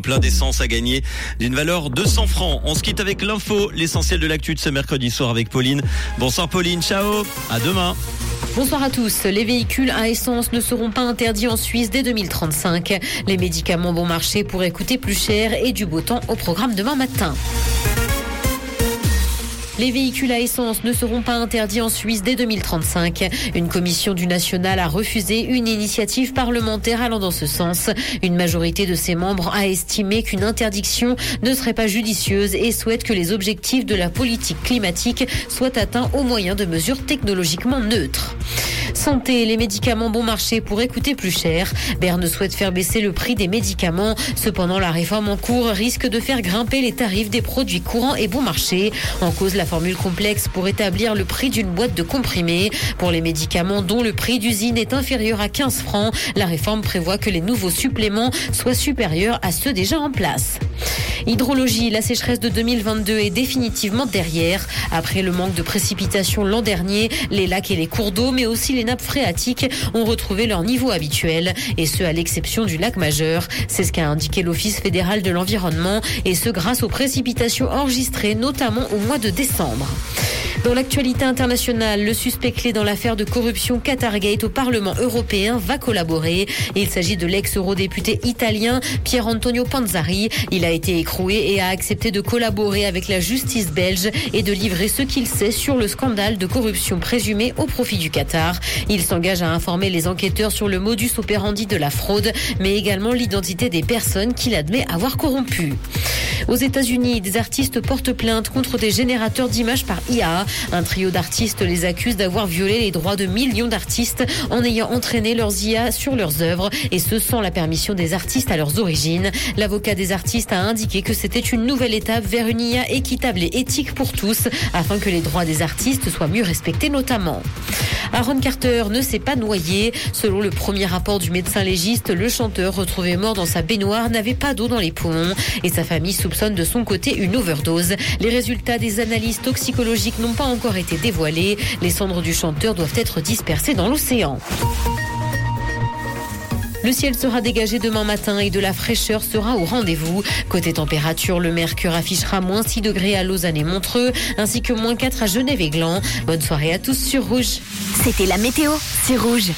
Plein d'essence à gagner d'une valeur de 100 francs. On se quitte avec l'info, l'essentiel de l'actu de ce mercredi soir avec Pauline. Bonsoir Pauline, ciao, à demain. Bonsoir à tous. Les véhicules à essence ne seront pas interdits en Suisse dès 2035. Les médicaments bon marché pourraient coûter plus cher et du beau temps au programme demain matin. Les véhicules à essence ne seront pas interdits en Suisse dès 2035. Une commission du national a refusé une initiative parlementaire allant dans ce sens. Une majorité de ses membres a estimé qu'une interdiction ne serait pas judicieuse et souhaite que les objectifs de la politique climatique soient atteints au moyen de mesures technologiquement neutres. Santé, les médicaments bon marché pourraient coûter plus cher. Berne souhaite faire baisser le prix des médicaments. Cependant, la réforme en cours risque de faire grimper les tarifs des produits courants et bon marché. En cause, la formule complexe pour établir le prix d'une boîte de comprimés. Pour les médicaments dont le prix d'usine est inférieur à 15 francs, la réforme prévoit que les nouveaux suppléments soient supérieurs à ceux déjà en place. Hydrologie, la sécheresse de 2022 est définitivement derrière. Après le manque de précipitations l'an dernier, les lacs et les cours d'eau, mais aussi les nappes phréatiques ont retrouvé leur niveau habituel, et ce à l'exception du lac majeur. C'est ce qu'a indiqué l'Office fédéral de l'environnement, et ce grâce aux précipitations enregistrées notamment au mois de décembre. Dans l'actualité internationale, le suspect clé dans l'affaire de corruption Qatargate au Parlement européen va collaborer. Il s'agit de l'ex-eurodéputé italien Pier Antonio Panzari. Il a été écroué et a accepté de collaborer avec la justice belge et de livrer ce qu'il sait sur le scandale de corruption présumé au profit du Qatar. Il s'engage à informer les enquêteurs sur le modus operandi de la fraude, mais également l'identité des personnes qu'il admet avoir corrompues. Aux États-Unis, des artistes portent plainte contre des générateurs d'images par IA. Un trio d'artistes les accuse d'avoir violé les droits de millions d'artistes en ayant entraîné leurs IA sur leurs œuvres et ce sans la permission des artistes à leurs origines. L'avocat des artistes a indiqué que c'était une nouvelle étape vers une IA équitable et éthique pour tous afin que les droits des artistes soient mieux respectés notamment. Aaron Carter ne s'est pas noyé. Selon le premier rapport du médecin légiste, le chanteur retrouvé mort dans sa baignoire n'avait pas d'eau dans les poumons et sa famille soupçonne de son côté une overdose. Les résultats des analyses toxicologiques n'ont pas encore été dévoilés. Les cendres du chanteur doivent être dispersées dans l'océan. Le ciel sera dégagé demain matin et de la fraîcheur sera au rendez-vous. Côté température, le mercure affichera moins 6 degrés à Lausanne et Montreux, ainsi que moins 4 à Genève et Gland. Bonne soirée à tous sur Rouge. C'était la météo, c'est Rouge.